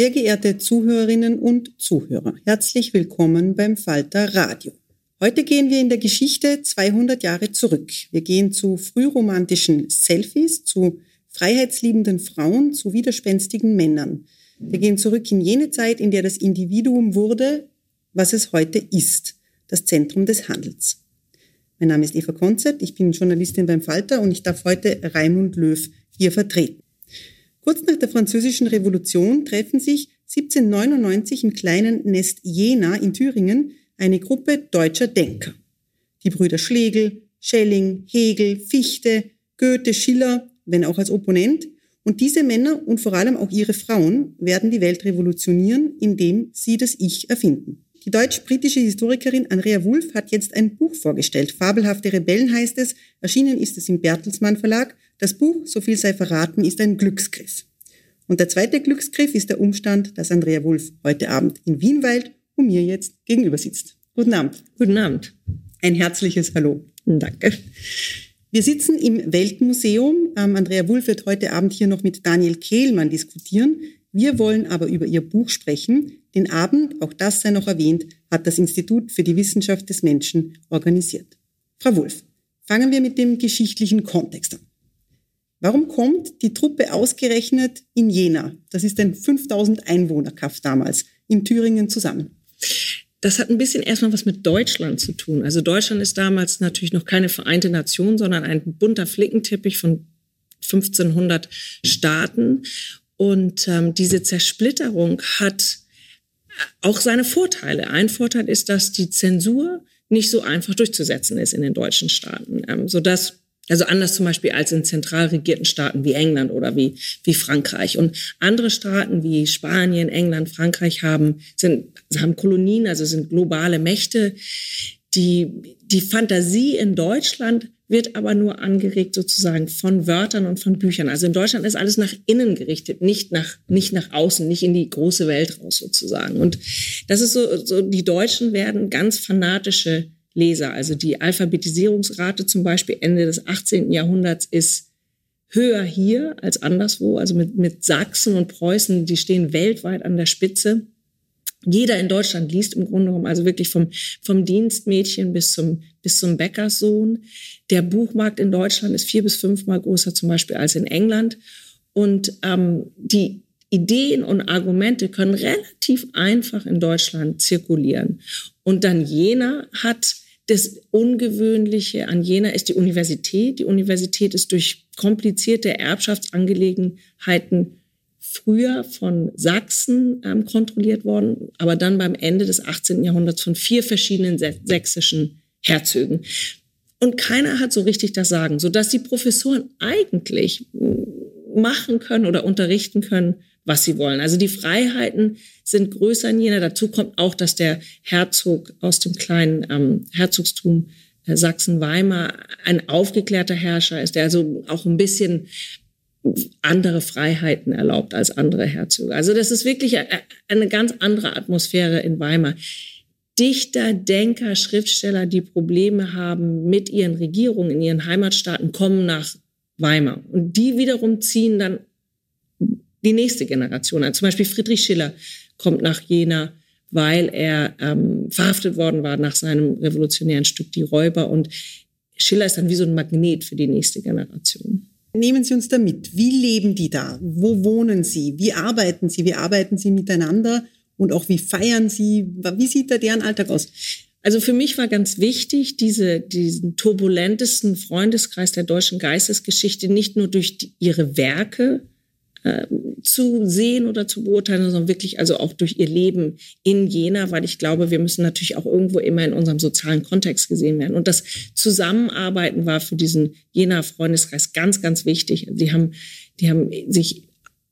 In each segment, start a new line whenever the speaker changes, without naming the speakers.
Sehr geehrte Zuhörerinnen und Zuhörer, herzlich willkommen beim Falter Radio. Heute gehen wir in der Geschichte 200 Jahre zurück. Wir gehen zu frühromantischen Selfies, zu freiheitsliebenden Frauen, zu widerspenstigen Männern. Wir gehen zurück in jene Zeit, in der das Individuum wurde, was es heute ist, das Zentrum des Handels. Mein Name ist Eva Konzert, ich bin Journalistin beim Falter und ich darf heute Raimund Löw hier vertreten. Kurz nach der Französischen Revolution treffen sich 1799 im kleinen Nest Jena in Thüringen eine Gruppe deutscher Denker. Die Brüder Schlegel, Schelling, Hegel, Fichte, Goethe, Schiller, wenn auch als Opponent. Und diese Männer und vor allem auch ihre Frauen werden die Welt revolutionieren, indem sie das Ich erfinden. Die deutsch-britische Historikerin Andrea Wulff hat jetzt ein Buch vorgestellt. Fabelhafte Rebellen heißt es. Erschienen ist es im Bertelsmann Verlag. Das Buch, so viel sei verraten, ist ein Glücksgriff. Und der zweite Glücksgriff ist der Umstand, dass Andrea Wulff heute Abend in Wien weilt und mir jetzt gegenüber sitzt. Guten Abend.
Guten Abend.
Ein herzliches Hallo.
Danke.
Wir sitzen im Weltmuseum. Ähm, Andrea Wulff wird heute Abend hier noch mit Daniel Kehlmann diskutieren. Wir wollen aber über ihr Buch sprechen. Den Abend, auch das sei noch erwähnt, hat das Institut für die Wissenschaft des Menschen organisiert. Frau Wulff, fangen wir mit dem geschichtlichen Kontext an. Warum kommt die Truppe ausgerechnet in Jena? Das ist ein 5000 Einwohnerkaff damals in Thüringen zusammen.
Das hat ein bisschen erstmal was mit Deutschland zu tun. Also Deutschland ist damals natürlich noch keine Vereinte Nation, sondern ein bunter Flickenteppich von 1500 Staaten. Und ähm, diese Zersplitterung hat auch seine Vorteile. Ein Vorteil ist, dass die Zensur nicht so einfach durchzusetzen ist in den deutschen Staaten, ähm, sodass also anders zum Beispiel als in zentral regierten Staaten wie England oder wie, wie Frankreich. Und andere Staaten wie Spanien, England, Frankreich haben, sind, haben Kolonien, also sind globale Mächte. Die, die Fantasie in Deutschland wird aber nur angeregt sozusagen von Wörtern und von Büchern. Also in Deutschland ist alles nach innen gerichtet, nicht nach, nicht nach außen, nicht in die große Welt raus sozusagen. Und das ist so, so die Deutschen werden ganz fanatische Leser. Also die Alphabetisierungsrate zum Beispiel Ende des 18. Jahrhunderts ist höher hier als anderswo. Also mit, mit Sachsen und Preußen, die stehen weltweit an der Spitze. Jeder in Deutschland liest im Grunde genommen, also wirklich vom, vom Dienstmädchen bis zum, bis zum Bäckerssohn. Der Buchmarkt in Deutschland ist vier bis fünfmal größer zum Beispiel als in England. Und ähm, die, Ideen und Argumente können relativ einfach in Deutschland zirkulieren. Und dann Jena hat das Ungewöhnliche an Jena ist die Universität. Die Universität ist durch komplizierte Erbschaftsangelegenheiten früher von Sachsen ähm, kontrolliert worden, aber dann beim Ende des 18. Jahrhunderts von vier verschiedenen sächsischen Herzögen. Und keiner hat so richtig das Sagen, sodass die Professoren eigentlich machen können oder unterrichten können, was sie wollen. Also die Freiheiten sind größer in Jena. Dazu kommt auch, dass der Herzog aus dem kleinen ähm, Herzogstum äh, Sachsen-Weimar ein aufgeklärter Herrscher ist, der also auch ein bisschen andere Freiheiten erlaubt als andere Herzöge. Also das ist wirklich eine ganz andere Atmosphäre in Weimar. Dichter, Denker, Schriftsteller, die Probleme haben mit ihren Regierungen in ihren Heimatstaaten, kommen nach Weimar. Und die wiederum ziehen dann die nächste Generation an. Zum Beispiel Friedrich Schiller kommt nach Jena, weil er ähm, verhaftet worden war nach seinem revolutionären Stück Die Räuber. Und Schiller ist dann wie so ein Magnet für die nächste Generation.
Nehmen Sie uns da mit. Wie leben die da? Wo wohnen Sie? Wie arbeiten Sie? Wie arbeiten Sie miteinander? Und auch wie feiern Sie? Wie sieht da deren Alltag aus?
Also für mich war ganz wichtig, diese, diesen turbulentesten Freundeskreis der deutschen Geistesgeschichte nicht nur durch die, ihre Werke äh, zu sehen oder zu beurteilen, sondern wirklich also auch durch ihr Leben in Jena, weil ich glaube, wir müssen natürlich auch irgendwo immer in unserem sozialen Kontext gesehen werden. Und das Zusammenarbeiten war für diesen Jena-Freundeskreis ganz, ganz wichtig. Die haben, die haben sich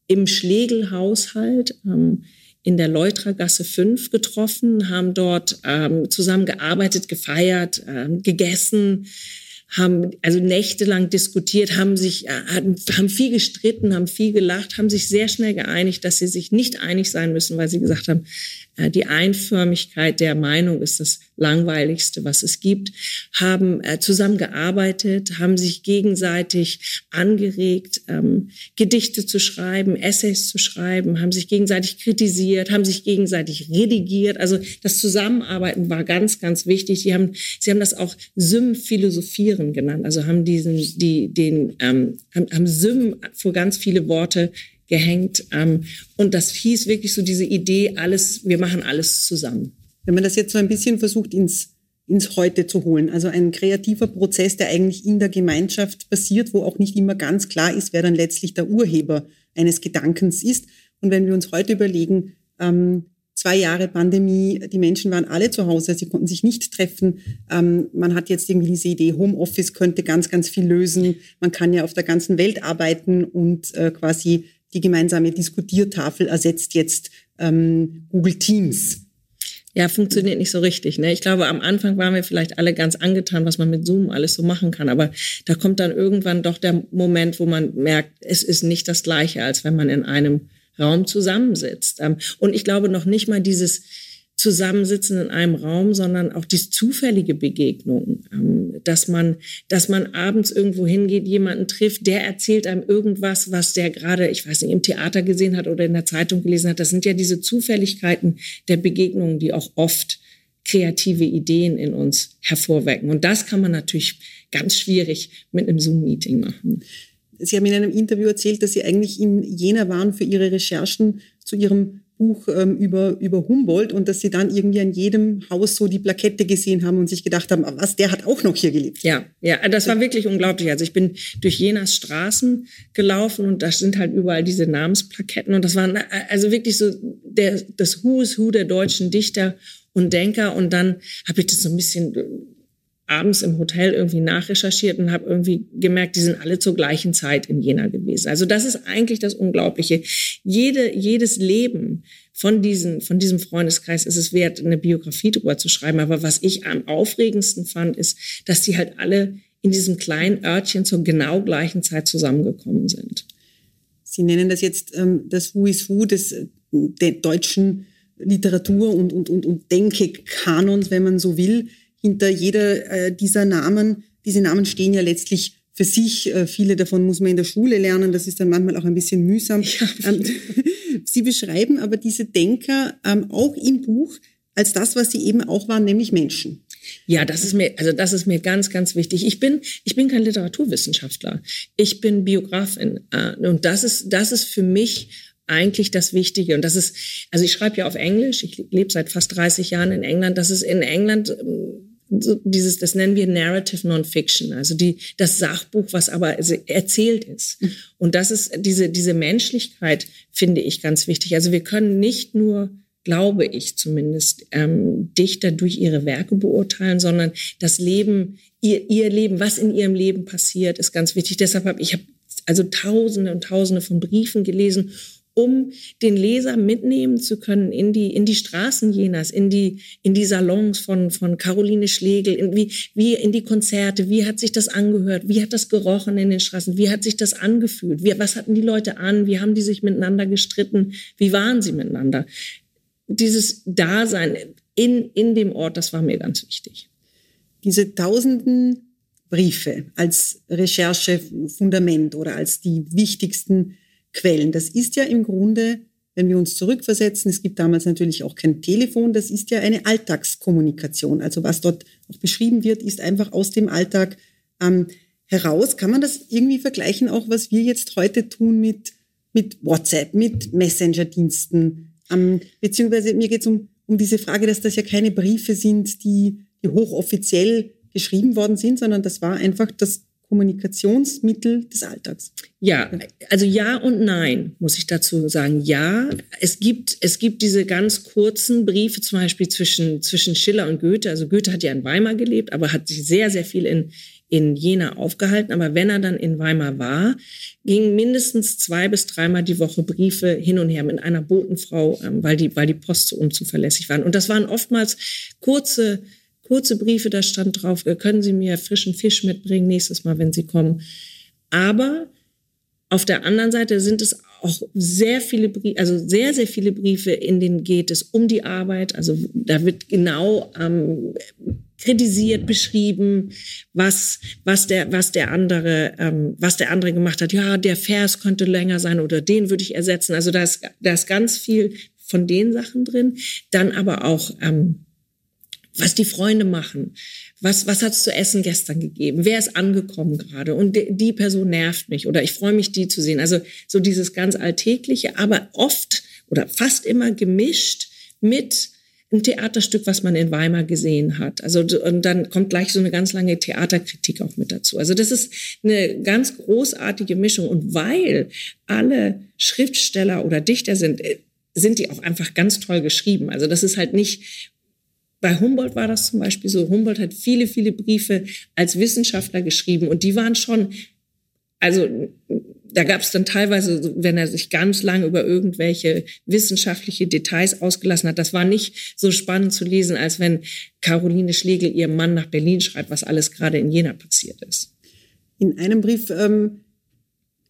im Schlegelhaushalt ähm, in der Leutragasse 5 getroffen, haben dort ähm, zusammengearbeitet, gefeiert, ähm, gegessen, haben also nächtelang diskutiert, haben sich äh, haben viel gestritten, haben viel gelacht, haben sich sehr schnell geeinigt, dass sie sich nicht einig sein müssen, weil sie gesagt haben, äh, die Einförmigkeit der Meinung ist das langweiligste, was es gibt, haben äh, zusammengearbeitet, haben sich gegenseitig angeregt, ähm, Gedichte zu schreiben, Essays zu schreiben, haben sich gegenseitig kritisiert, haben sich gegenseitig redigiert. Also das Zusammenarbeiten war ganz, ganz wichtig. Sie haben, sie haben das auch Sym-Philosophieren genannt, also haben diesen, die, den, ähm, haben, haben Sym vor ganz viele Worte gehängt. Ähm, und das hieß wirklich so diese Idee, alles, wir machen alles zusammen.
Wenn man das jetzt so ein bisschen versucht ins, ins Heute zu holen, also ein kreativer Prozess, der eigentlich in der Gemeinschaft passiert, wo auch nicht immer ganz klar ist, wer dann letztlich der Urheber eines Gedankens ist. Und wenn wir uns heute überlegen, ähm, zwei Jahre Pandemie, die Menschen waren alle zu Hause, sie konnten sich nicht treffen. Ähm, man hat jetzt irgendwie diese Idee, Homeoffice könnte ganz, ganz viel lösen. Man kann ja auf der ganzen Welt arbeiten und äh, quasi die gemeinsame Diskutiertafel ersetzt jetzt ähm, Google Teams.
Ja, funktioniert nicht so richtig. Ne? Ich glaube, am Anfang waren wir vielleicht alle ganz angetan, was man mit Zoom alles so machen kann. Aber da kommt dann irgendwann doch der Moment, wo man merkt, es ist nicht das Gleiche, als wenn man in einem Raum zusammensitzt. Ähm, und ich glaube noch nicht mal dieses, zusammensitzen in einem Raum, sondern auch die zufällige Begegnung, ähm, dass man, dass man abends irgendwo hingeht, jemanden trifft, der erzählt einem irgendwas, was der gerade, ich weiß nicht, im Theater gesehen hat oder in der Zeitung gelesen hat. Das sind ja diese Zufälligkeiten der Begegnungen, die auch oft kreative Ideen in uns hervorwecken. Und das kann man natürlich ganz schwierig mit einem Zoom-Meeting machen.
Sie haben in einem Interview erzählt, dass Sie eigentlich in Jena waren für Ihre Recherchen zu Ihrem Buch ähm, über, über Humboldt und dass sie dann irgendwie an jedem Haus so die Plakette gesehen haben und sich gedacht haben, was, der hat auch noch hier gelebt.
Ja, ja, das war wirklich unglaublich. Also ich bin durch Jenas Straßen gelaufen und da sind halt überall diese Namensplaketten und das waren also wirklich so der, das Who is Who der deutschen Dichter und Denker und dann habe ich das so ein bisschen abends im Hotel irgendwie nachrecherchiert und habe irgendwie gemerkt, die sind alle zur gleichen Zeit in Jena gewesen. Also das ist eigentlich das Unglaubliche. Jede, jedes Leben von, diesen, von diesem Freundeskreis ist es wert, eine Biografie drüber zu schreiben. Aber was ich am aufregendsten fand, ist, dass die halt alle in diesem kleinen Örtchen zur genau gleichen Zeit zusammengekommen sind.
Sie nennen das jetzt ähm, das Who is Who des der deutschen Literatur und, und, und, und Denke-Kanons, wenn man so will hinter jeder äh, dieser Namen, diese Namen stehen ja letztlich für sich. Äh, viele davon muss man in der Schule lernen. Das ist dann manchmal auch ein bisschen mühsam. Ja. Ähm, Sie beschreiben aber diese Denker ähm, auch im Buch als das, was sie eben auch waren, nämlich Menschen.
Ja, das ist mir, also das ist mir ganz, ganz wichtig. Ich bin, ich bin kein Literaturwissenschaftler. Ich bin Biografin. Äh, und das ist, das ist für mich eigentlich das Wichtige. Und das ist, also ich schreibe ja auf Englisch, ich lebe seit fast 30 Jahren in England. Das ist in England ähm, so dieses, das nennen wir Narrative Nonfiction, also die, das Sachbuch, was aber erzählt ist. Mhm. Und das ist diese, diese Menschlichkeit, finde ich ganz wichtig. Also wir können nicht nur glaube ich zumindest, ähm, Dichter durch ihre Werke beurteilen, sondern das Leben, ihr, ihr Leben, was in ihrem Leben passiert, ist ganz wichtig. Deshalb habe ich hab also Tausende und Tausende von Briefen gelesen um den Leser mitnehmen zu können in die, in die Straßen Jenas, in die, in die Salons von, von Caroline Schlegel, in, wie, wie in die Konzerte, wie hat sich das angehört, wie hat das gerochen in den Straßen, wie hat sich das angefühlt, wie, was hatten die Leute an, wie haben die sich miteinander gestritten, wie waren sie miteinander. Dieses Dasein in, in dem Ort, das war mir ganz wichtig.
Diese tausenden Briefe als Recherchefundament oder als die wichtigsten Quellen. Das ist ja im Grunde, wenn wir uns zurückversetzen, es gibt damals natürlich auch kein Telefon, das ist ja eine Alltagskommunikation. Also was dort auch beschrieben wird, ist einfach aus dem Alltag ähm, heraus. Kann man das irgendwie vergleichen, auch was wir jetzt heute tun mit, mit WhatsApp, mit Messenger-Diensten? Ähm, beziehungsweise mir geht es um, um diese Frage, dass das ja keine Briefe sind, die, die hochoffiziell geschrieben worden sind, sondern das war einfach das Kommunikationsmittel des Alltags.
Ja, also ja und nein, muss ich dazu sagen. Ja, es gibt, es gibt diese ganz kurzen Briefe, zum Beispiel zwischen, zwischen Schiller und Goethe. Also Goethe hat ja in Weimar gelebt, aber hat sich sehr, sehr viel in, in Jena aufgehalten. Aber wenn er dann in Weimar war, gingen mindestens zwei bis dreimal die Woche Briefe hin und her mit einer Botenfrau, ähm, weil die, weil die Post so unzuverlässig waren. Und das waren oftmals kurze kurze Briefe, da stand drauf, äh, können Sie mir frischen Fisch mitbringen nächstes Mal, wenn Sie kommen. Aber auf der anderen Seite sind es auch sehr viele Briefe, also sehr, sehr viele Briefe, in denen geht es um die Arbeit. Also da wird genau ähm, kritisiert, beschrieben, was, was der, was der andere, ähm, was der andere gemacht hat. Ja, der Vers könnte länger sein oder den würde ich ersetzen. Also da ist, da ist ganz viel von den Sachen drin. Dann aber auch ähm, was die Freunde machen. Was, was hat's zu essen gestern gegeben? Wer ist angekommen gerade? Und die, die Person nervt mich oder ich freue mich, die zu sehen. Also so dieses ganz Alltägliche, aber oft oder fast immer gemischt mit ein Theaterstück, was man in Weimar gesehen hat. Also und dann kommt gleich so eine ganz lange Theaterkritik auch mit dazu. Also das ist eine ganz großartige Mischung. Und weil alle Schriftsteller oder Dichter sind, äh, sind die auch einfach ganz toll geschrieben. Also das ist halt nicht bei Humboldt war das zum Beispiel so. Humboldt hat viele, viele Briefe als Wissenschaftler geschrieben und die waren schon, also da gab es dann teilweise, wenn er sich ganz lang über irgendwelche wissenschaftliche Details ausgelassen hat, das war nicht so spannend zu lesen, als wenn Caroline Schlegel ihrem Mann nach Berlin schreibt, was alles gerade in Jena passiert ist.
In einem Brief ähm,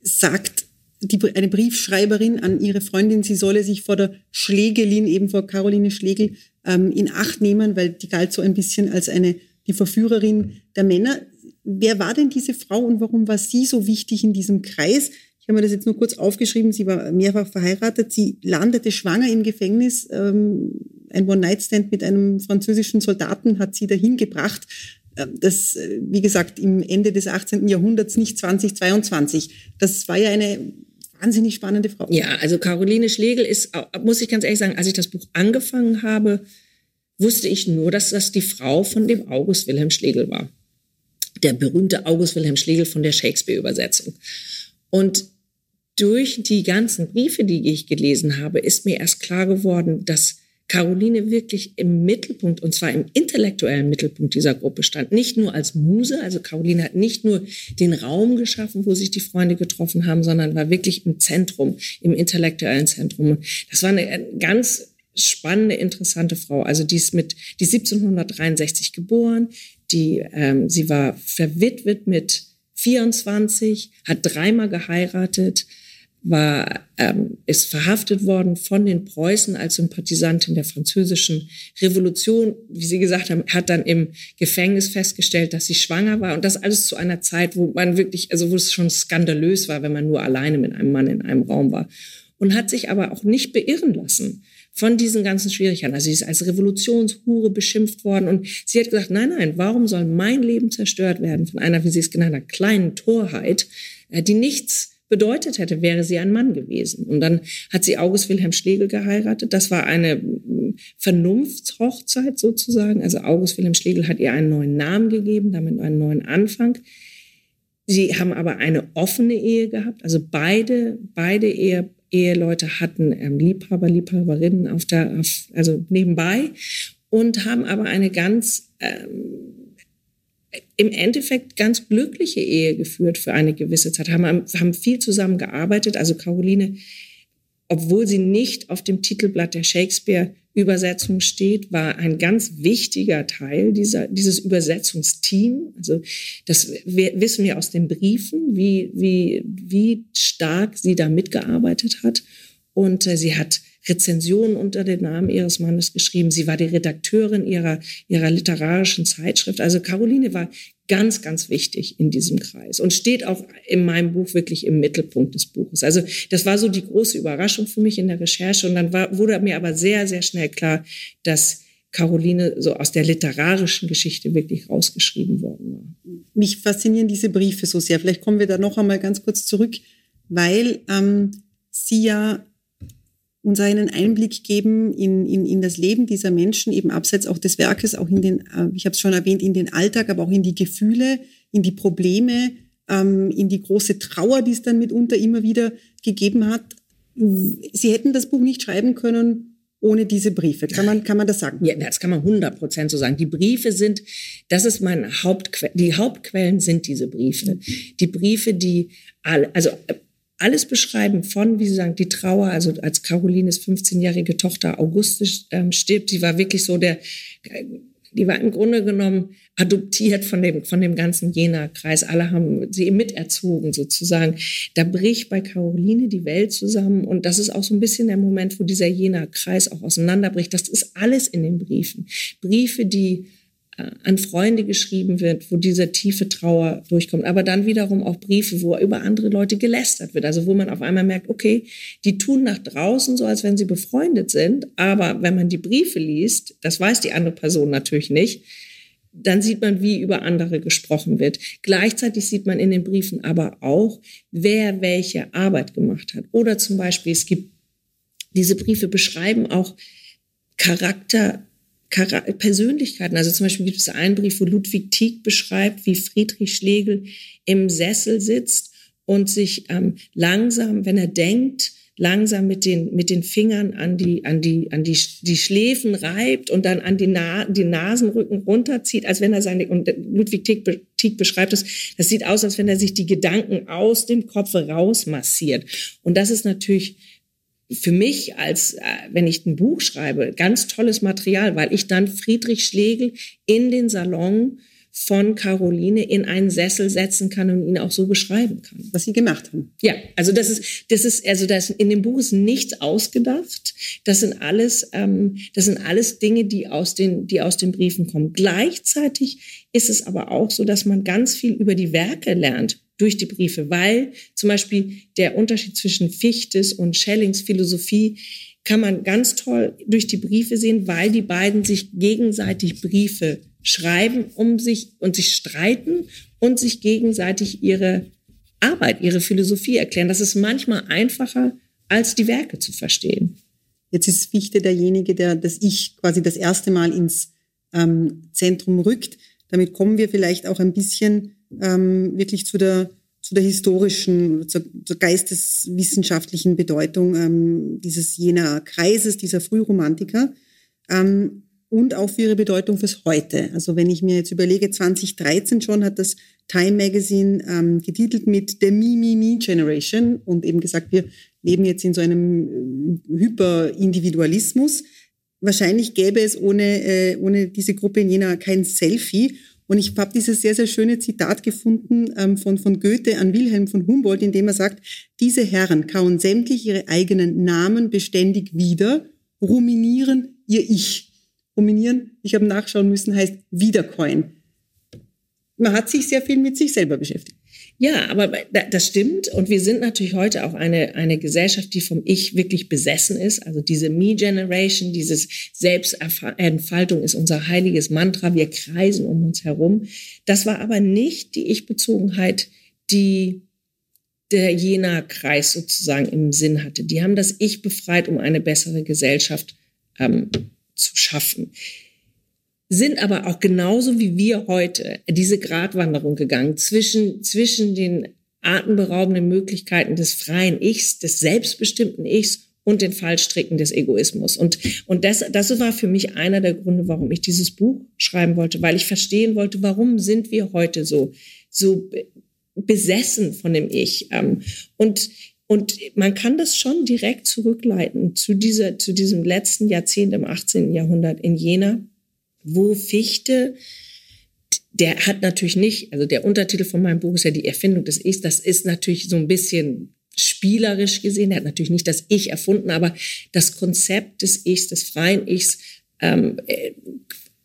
sagt die, eine Briefschreiberin an ihre Freundin, sie solle sich vor der Schlegelin, eben vor Caroline Schlegel, ähm, in Acht nehmen, weil die galt so ein bisschen als eine, die Verführerin der Männer. Wer war denn diese Frau und warum war sie so wichtig in diesem Kreis? Ich habe mir das jetzt nur kurz aufgeschrieben. Sie war mehrfach verheiratet. Sie landete schwanger im Gefängnis. Ähm, ein One-Night-Stand mit einem französischen Soldaten hat sie dahin gebracht. Ähm, das, äh, wie gesagt, im Ende des 18. Jahrhunderts, nicht 2022. Das war ja eine wahnsinnig spannende Frau.
Ja, also Caroline Schlegel ist, muss ich ganz ehrlich sagen, als ich das Buch angefangen habe, wusste ich nur, dass das die Frau von dem August Wilhelm Schlegel war. Der berühmte August Wilhelm Schlegel von der Shakespeare-Übersetzung. Und durch die ganzen Briefe, die ich gelesen habe, ist mir erst klar geworden, dass Caroline wirklich im Mittelpunkt, und zwar im intellektuellen Mittelpunkt dieser Gruppe stand. Nicht nur als Muse, also Caroline hat nicht nur den Raum geschaffen, wo sich die Freunde getroffen haben, sondern war wirklich im Zentrum, im intellektuellen Zentrum. Das war eine ganz spannende, interessante Frau. Also die ist mit, die 1763 geboren, die, ähm, sie war verwitwet mit 24, hat dreimal geheiratet, war, ähm, ist verhaftet worden von den Preußen als Sympathisantin der französischen Revolution. Wie Sie gesagt haben, hat dann im Gefängnis festgestellt, dass sie schwanger war. Und das alles zu einer Zeit, wo man wirklich, also wo es schon skandalös war, wenn man nur alleine mit einem Mann in einem Raum war. Und hat sich aber auch nicht beirren lassen von diesen ganzen Schwierigkeiten. Also sie ist als Revolutionshure beschimpft worden und sie hat gesagt, nein, nein, warum soll mein Leben zerstört werden von einer, wie sie es genannt hat, kleinen Torheit, äh, die nichts bedeutet hätte, wäre sie ein Mann gewesen. Und dann hat sie August Wilhelm Schlegel geheiratet. Das war eine mm, Vernunftshochzeit sozusagen. Also August Wilhelm Schlegel hat ihr einen neuen Namen gegeben, damit einen neuen Anfang. Sie haben aber eine offene Ehe gehabt. Also beide, beide Ehe, Eheleute hatten ähm, Liebhaber, Liebhaberinnen auf der, auf, also nebenbei und haben aber eine ganz ähm, im Endeffekt ganz glückliche Ehe geführt für eine gewisse Zeit, haben, haben viel zusammen gearbeitet. Also Caroline, obwohl sie nicht auf dem Titelblatt der Shakespeare-Übersetzung steht, war ein ganz wichtiger Teil dieser, dieses Übersetzungsteam. Also das wissen wir aus den Briefen, wie, wie, wie stark sie da mitgearbeitet hat. Und äh, sie hat Rezensionen unter dem Namen ihres Mannes geschrieben. Sie war die Redakteurin ihrer, ihrer literarischen Zeitschrift. Also Caroline war ganz, ganz wichtig in diesem Kreis und steht auch in meinem Buch wirklich im Mittelpunkt des Buches. Also das war so die große Überraschung für mich in der Recherche. Und dann war, wurde mir aber sehr, sehr schnell klar, dass Caroline so aus der literarischen Geschichte wirklich rausgeschrieben worden war.
Mich faszinieren diese Briefe so sehr. Vielleicht kommen wir da noch einmal ganz kurz zurück, weil ähm, sie ja uns einen Einblick geben in, in, in das Leben dieser Menschen, eben abseits auch des Werkes, auch in den, äh, ich habe es schon erwähnt, in den Alltag, aber auch in die Gefühle, in die Probleme, ähm, in die große Trauer, die es dann mitunter immer wieder gegeben hat. Sie hätten das Buch nicht schreiben können ohne diese Briefe. Kann man, kann man das sagen?
Ja, das kann man 100 Prozent so sagen. Die Briefe sind, das ist mein Hauptquelle, die Hauptquellen sind diese Briefe. Die Briefe, die alle, also alles beschreiben von, wie Sie sagen, die Trauer, also als Carolines 15-jährige Tochter Augustus ähm, stirbt, die war wirklich so der, die war im Grunde genommen adoptiert von dem, von dem ganzen Jena-Kreis. Alle haben sie miterzogen sozusagen. Da bricht bei Caroline die Welt zusammen und das ist auch so ein bisschen der Moment, wo dieser Jena-Kreis auch auseinanderbricht. Das ist alles in den Briefen. Briefe, die an Freunde geschrieben wird, wo diese tiefe Trauer durchkommt. Aber dann wiederum auch Briefe, wo über andere Leute gelästert wird. Also wo man auf einmal merkt, okay, die tun nach draußen so, als wenn sie befreundet sind. Aber wenn man die Briefe liest, das weiß die andere Person natürlich nicht, dann sieht man, wie über andere gesprochen wird. Gleichzeitig sieht man in den Briefen aber auch, wer welche Arbeit gemacht hat. Oder zum Beispiel, es gibt, diese Briefe beschreiben auch Charakter Persönlichkeiten. Also zum Beispiel gibt es einen Brief, wo Ludwig Tieck beschreibt, wie Friedrich Schlegel im Sessel sitzt und sich ähm, langsam, wenn er denkt, langsam mit den, mit den Fingern an die, an die, an die, die Schläfen reibt und dann an die, Na, die Nasenrücken runterzieht, als wenn er seine, und Ludwig Tieck, Tieck beschreibt es, das sieht aus, als wenn er sich die Gedanken aus dem Kopf rausmassiert. Und das ist natürlich für mich als, äh, wenn ich ein Buch schreibe, ganz tolles Material, weil ich dann Friedrich Schlegel in den Salon von Caroline in einen Sessel setzen kann und ihn auch so beschreiben kann.
Was sie gemacht haben.
Ja, also das ist, das ist, also das in dem Buch ist nichts ausgedacht. Das sind alles, ähm, das sind alles Dinge, die aus den, die aus den Briefen kommen. Gleichzeitig ist es aber auch so, dass man ganz viel über die Werke lernt durch die Briefe, weil zum Beispiel der Unterschied zwischen Fichtes und Schellings Philosophie kann man ganz toll durch die Briefe sehen, weil die beiden sich gegenseitig Briefe schreiben, um sich und sich streiten und sich gegenseitig ihre Arbeit, ihre Philosophie erklären. Das ist manchmal einfacher, als die Werke zu verstehen.
Jetzt ist Fichte derjenige, der das Ich quasi das erste Mal ins ähm, Zentrum rückt. Damit kommen wir vielleicht auch ein bisschen ähm, wirklich zu der, zu der historischen, zur, zur geisteswissenschaftlichen Bedeutung ähm, dieses jener Kreises, dieser Frühromantiker. Ähm, und auch für ihre Bedeutung fürs Heute. Also wenn ich mir jetzt überlege, 2013 schon hat das Time Magazine ähm, getitelt mit The Me, Me, Me Generation und eben gesagt, wir leben jetzt in so einem äh, Hyperindividualismus. Wahrscheinlich gäbe es ohne, äh, ohne diese Gruppe in Jena kein Selfie. Und ich habe dieses sehr, sehr schöne Zitat gefunden ähm, von, von Goethe an Wilhelm von Humboldt, in dem er sagt, diese Herren kauen sämtlich ihre eigenen Namen beständig wieder, ruminieren ihr Ich. Ruminieren, ich habe nachschauen müssen, heißt wiedercoin. Man hat sich sehr viel mit sich selber beschäftigt.
Ja, aber das stimmt. Und wir sind natürlich heute auch eine, eine Gesellschaft, die vom Ich wirklich besessen ist. Also diese Me-Generation, dieses Selbstentfaltung ist unser heiliges Mantra. Wir kreisen um uns herum. Das war aber nicht die Ich-Bezogenheit, die der jener Kreis sozusagen im Sinn hatte. Die haben das Ich befreit, um eine bessere Gesellschaft ähm, zu schaffen. Sind aber auch genauso wie wir heute diese Gratwanderung gegangen zwischen, zwischen den atemberaubenden Möglichkeiten des freien Ichs, des selbstbestimmten Ichs und den Fallstricken des Egoismus. Und, und das, das war für mich einer der Gründe, warum ich dieses Buch schreiben wollte, weil ich verstehen wollte, warum sind wir heute so, so besessen von dem Ich. Ähm, und, und man kann das schon direkt zurückleiten zu, dieser, zu diesem letzten Jahrzehnt im 18. Jahrhundert in Jena, wo Fichte der hat natürlich nicht, also der Untertitel von meinem Buch ist ja die Erfindung des Ichs. Das ist natürlich so ein bisschen spielerisch gesehen. Er hat natürlich nicht das Ich erfunden, aber das Konzept des Ichs, des freien Ichs, ähm, äh,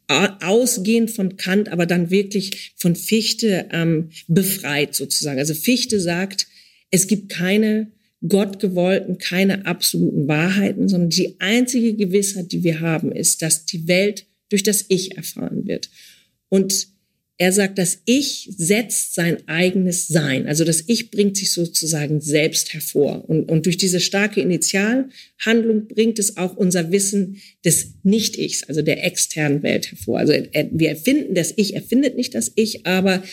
ausgehend von Kant, aber dann wirklich von Fichte ähm, befreit sozusagen. Also Fichte sagt, es gibt keine gottgewollten, keine absoluten Wahrheiten, sondern die einzige Gewissheit, die wir haben, ist, dass die Welt durch das Ich erfahren wird. Und er sagt, das Ich setzt sein eigenes Sein. Also das Ich bringt sich sozusagen selbst hervor. Und, und durch diese starke Initialhandlung bringt es auch unser Wissen des Nicht-Ichs, also der externen Welt hervor. Also wir erfinden das Ich, erfindet nicht das Ich, aber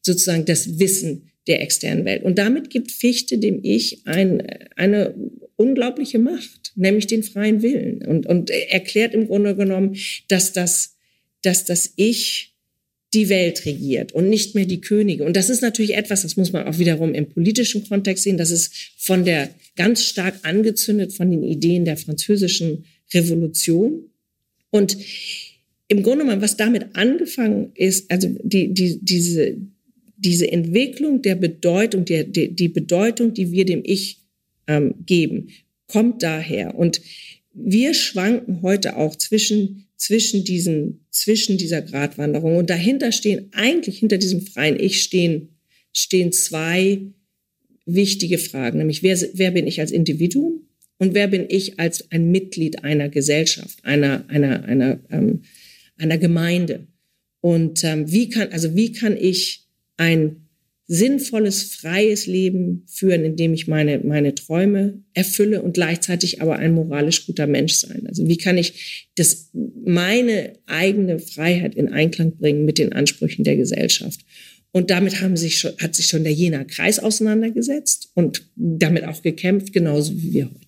sozusagen das Wissen der externen Welt. Und damit gibt Fichte dem Ich ein, eine unglaubliche Macht, nämlich den freien Willen. Und, und erklärt im Grunde genommen, dass das, dass das Ich die Welt regiert und nicht mehr die Könige. Und das ist natürlich etwas, das muss man auch wiederum im politischen Kontext sehen, das ist von der ganz stark angezündet von den Ideen der französischen Revolution. Und im Grunde genommen, was damit angefangen ist, also die, die, diese, diese Entwicklung der Bedeutung, der, die, die Bedeutung, die wir dem Ich ähm, geben, kommt daher. Und wir schwanken heute auch zwischen zwischen diesen, zwischen dieser Gratwanderung. Und dahinter stehen, eigentlich hinter diesem freien Ich stehen, stehen zwei wichtige Fragen, nämlich wer, wer bin ich als Individuum und wer bin ich als ein Mitglied einer Gesellschaft, einer, einer, einer, ähm, einer Gemeinde. Und ähm, wie kann, also wie kann ich ein sinnvolles, freies Leben führen, indem ich meine, meine Träume erfülle und gleichzeitig aber ein moralisch guter Mensch sein. Also wie kann ich das, meine eigene Freiheit in Einklang bringen mit den Ansprüchen der Gesellschaft? Und damit haben sich schon, hat sich schon der Jener Kreis auseinandergesetzt und damit auch gekämpft, genauso wie wir heute.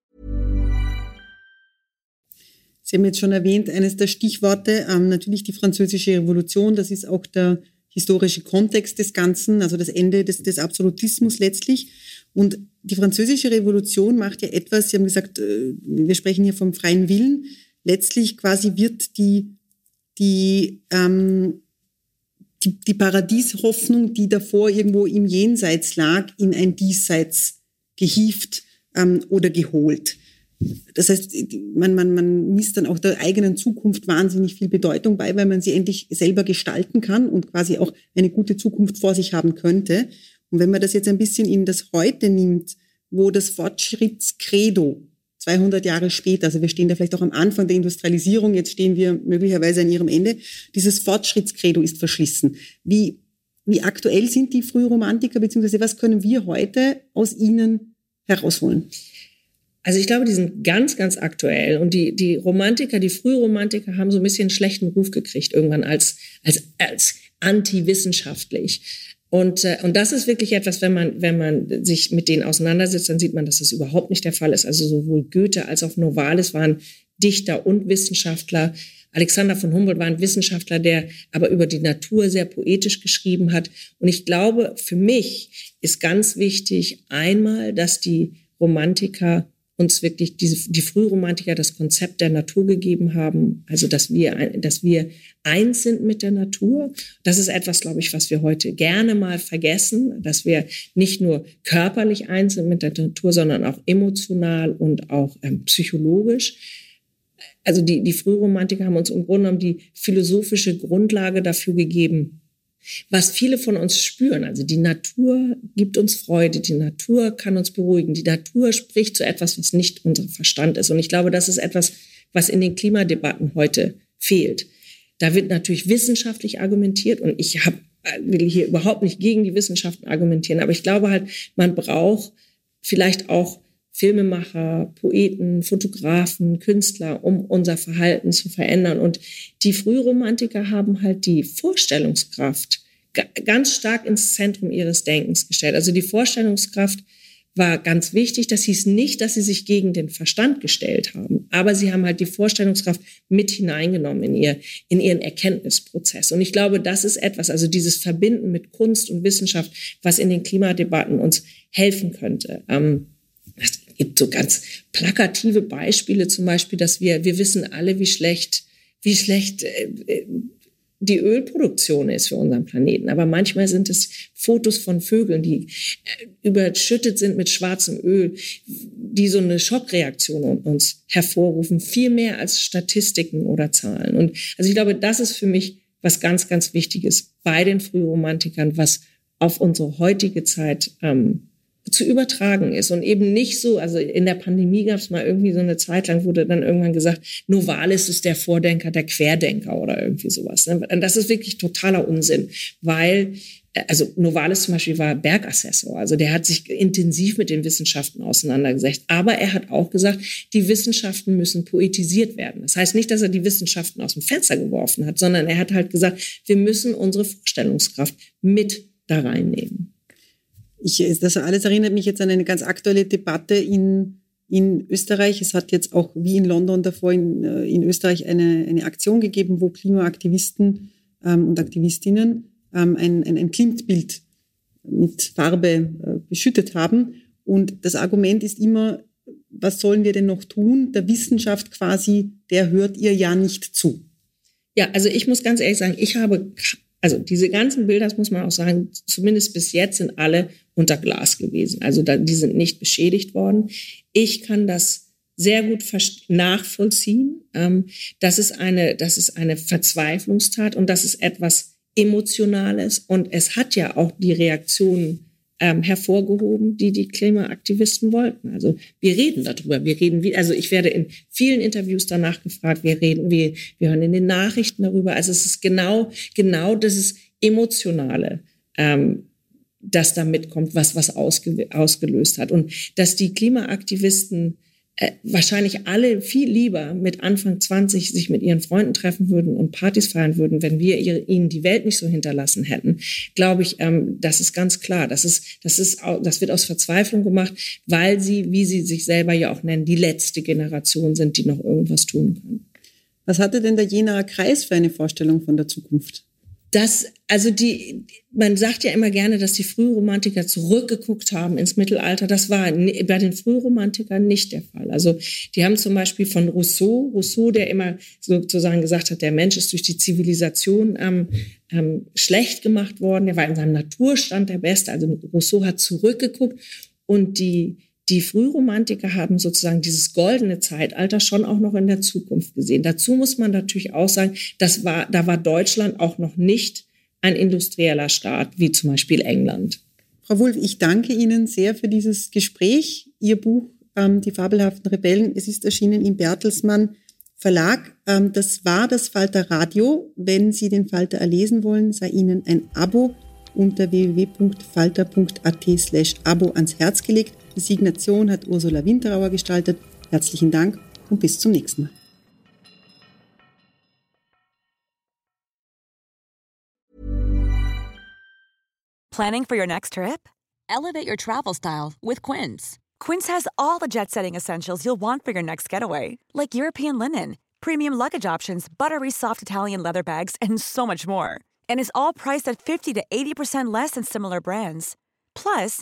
Sie haben jetzt schon erwähnt, eines der Stichworte, ähm, natürlich die französische Revolution, das ist auch der historische Kontext des Ganzen, also das Ende des, des Absolutismus letztlich. Und die französische Revolution macht ja etwas, Sie haben gesagt, äh, wir sprechen hier vom freien Willen, letztlich quasi wird die, die, ähm, die, die Paradieshoffnung, die davor irgendwo im Jenseits lag, in ein Diesseits gehieft ähm, oder geholt. Das heißt, man, man, man misst dann auch der eigenen Zukunft wahnsinnig viel Bedeutung bei, weil man sie endlich selber gestalten kann und quasi auch eine gute Zukunft vor sich haben könnte. Und wenn man das jetzt ein bisschen in das Heute nimmt, wo das Fortschrittskredo 200 Jahre später, also wir stehen da vielleicht auch am Anfang der Industrialisierung, jetzt stehen wir möglicherweise an ihrem Ende, dieses Fortschrittskredo ist verschlissen. Wie, wie aktuell sind die Frühromantiker, beziehungsweise was können wir heute aus ihnen herausholen?
Also ich glaube, die sind ganz, ganz aktuell. Und die, die Romantiker, die Frühromantiker haben so ein bisschen einen schlechten Ruf gekriegt irgendwann als, als, als anti-wissenschaftlich. Und, äh, und das ist wirklich etwas, wenn man, wenn man sich mit denen auseinandersetzt, dann sieht man, dass das überhaupt nicht der Fall ist. Also sowohl Goethe als auch Novalis waren Dichter und Wissenschaftler. Alexander von Humboldt war ein Wissenschaftler, der aber über die Natur sehr poetisch geschrieben hat. Und ich glaube, für mich ist ganz wichtig einmal, dass die Romantiker uns wirklich diese, die Frühromantiker das Konzept der Natur gegeben haben, also dass wir, dass wir eins sind mit der Natur. Das ist etwas, glaube ich, was wir heute gerne mal vergessen, dass wir nicht nur körperlich eins sind mit der Natur, sondern auch emotional und auch ähm, psychologisch also die, die Frühromantiker haben uns im Grunde genommen die philosophische Grundlage dafür gegeben, was viele von uns spüren. Also die Natur gibt uns Freude, die Natur kann uns beruhigen, die Natur spricht zu etwas, was nicht unser Verstand ist. Und ich glaube, das ist etwas, was in den Klimadebatten heute fehlt. Da wird natürlich wissenschaftlich argumentiert und ich hab, will hier überhaupt nicht gegen die Wissenschaften argumentieren, aber ich glaube halt, man braucht vielleicht auch Filmemacher, Poeten, Fotografen, Künstler, um unser Verhalten zu verändern. Und die Frühromantiker haben halt die Vorstellungskraft ganz stark ins Zentrum ihres Denkens gestellt. Also die Vorstellungskraft war ganz wichtig. Das hieß nicht, dass sie sich gegen den Verstand gestellt haben, aber sie haben halt die Vorstellungskraft mit hineingenommen in ihr, in ihren Erkenntnisprozess. Und ich glaube, das ist etwas, also dieses Verbinden mit Kunst und Wissenschaft, was in den Klimadebatten uns helfen könnte. Ähm, gibt so ganz plakative Beispiele, zum Beispiel, dass wir, wir wissen alle, wie schlecht, wie schlecht äh, äh, die Ölproduktion ist für unseren Planeten. Aber manchmal sind es Fotos von Vögeln, die äh, überschüttet sind mit schwarzem Öl, die so eine Schockreaktion uns hervorrufen, viel mehr als Statistiken oder Zahlen. Und also ich glaube, das ist für mich was ganz, ganz Wichtiges bei den Frühromantikern, was auf unsere heutige Zeit ähm, zu übertragen ist und eben nicht so, also in der Pandemie gab es mal irgendwie so eine Zeit lang, wurde dann irgendwann gesagt, Novalis ist der Vordenker, der Querdenker oder irgendwie sowas. Und ne? das ist wirklich totaler Unsinn, weil äh, also Novalis zum Beispiel war Bergassessor, also der hat sich intensiv mit den Wissenschaften auseinandergesetzt. Aber er hat auch gesagt, die Wissenschaften müssen poetisiert werden. Das heißt nicht, dass er die Wissenschaften aus dem Fenster geworfen hat, sondern er hat halt gesagt, wir müssen unsere Vorstellungskraft mit da reinnehmen.
Ich, das alles erinnert mich jetzt an eine ganz aktuelle Debatte in, in Österreich. Es hat jetzt auch wie in London davor in, äh, in Österreich eine, eine Aktion gegeben, wo Klimaaktivisten ähm, und Aktivistinnen ähm, ein, ein, ein Klimtbild mit Farbe äh, beschüttet haben. Und das Argument ist immer, was sollen wir denn noch tun? Der Wissenschaft quasi, der hört ihr ja nicht zu.
Ja, also ich muss ganz ehrlich sagen, ich habe also diese ganzen Bilder, das muss man auch sagen, zumindest bis jetzt sind alle unter Glas gewesen. Also da, die sind nicht beschädigt worden. Ich kann das sehr gut nachvollziehen. Ähm, das ist eine, das ist eine Verzweiflungstat und das ist etwas Emotionales und es hat ja auch die Reaktionen ähm, hervorgehoben, die die Klimaaktivisten wollten. Also wir reden darüber, wir reden wie, also ich werde in vielen Interviews danach gefragt, wir reden, wir, wir hören in den Nachrichten darüber. Also es ist genau, genau dieses Emotionale, ähm, das da mitkommt, was was ausge, ausgelöst hat. Und dass die Klimaaktivisten äh, wahrscheinlich alle viel lieber mit Anfang 20 sich mit ihren Freunden treffen würden und Partys feiern würden, wenn wir ihre, ihnen die Welt nicht so hinterlassen hätten, glaube ich, ähm, das ist ganz klar. Das ist, das ist, das wird aus Verzweiflung gemacht, weil sie, wie sie sich selber ja auch nennen, die letzte Generation sind, die noch irgendwas tun können.
Was hatte denn der Jenaer Kreis für eine Vorstellung von der Zukunft?
Das, also die, man sagt ja immer gerne, dass die Frühromantiker zurückgeguckt haben ins Mittelalter. Das war bei den Frühromantikern nicht der Fall. Also die haben zum Beispiel von Rousseau, Rousseau, der immer sozusagen gesagt hat, der Mensch ist durch die Zivilisation ähm, ähm, schlecht gemacht worden. Der war in seinem Naturstand der Beste. Also Rousseau hat zurückgeguckt und die die Frühromantiker haben sozusagen dieses goldene Zeitalter schon auch noch in der Zukunft gesehen. Dazu muss man natürlich auch sagen, das war, da war Deutschland auch noch nicht ein industrieller Staat, wie zum Beispiel England.
Frau Wulff, ich danke Ihnen sehr für dieses Gespräch. Ihr Buch, ähm, Die fabelhaften Rebellen, es ist erschienen im Bertelsmann Verlag. Ähm, das war das Falter Radio. Wenn Sie den Falter erlesen wollen, sei Ihnen ein Abo unter www.falter.at slash Abo ans Herz gelegt. Die Signation hat Ursula Winterauer gestaltet. Herzlichen Dank und bis zum nächsten Mal.
Planning for your next trip? Elevate your travel style with Quince. Quince has all the jet setting essentials you'll want for your next getaway, like European linen, premium luggage options, buttery soft Italian leather bags, and so much more. And is all priced at 50 to 80% less than similar brands. Plus,